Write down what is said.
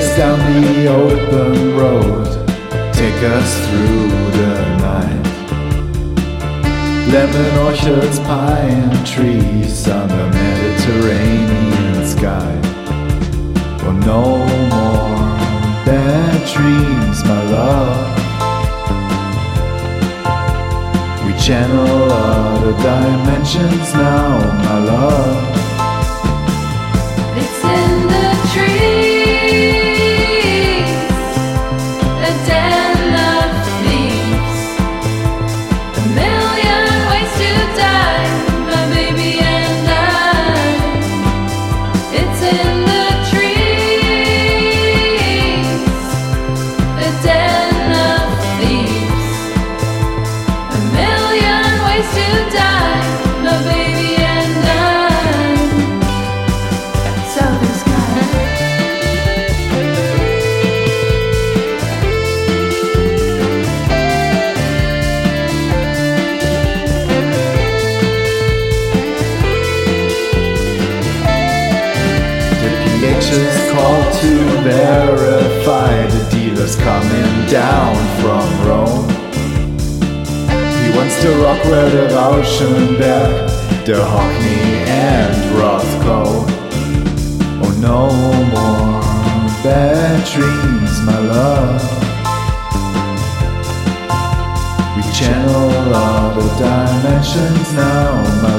the open road, take us through the night. Lemon orchards, pine trees on the Mediterranean sky. Oh, no more bad dreams, my love. We channel other dimensions now, my love. Call to verify the dealers coming down from Rome. He wants to rock where the Rauschenberg, the Hockney and Rothko. Oh, no more bad dreams, my love. We channel other dimensions now, my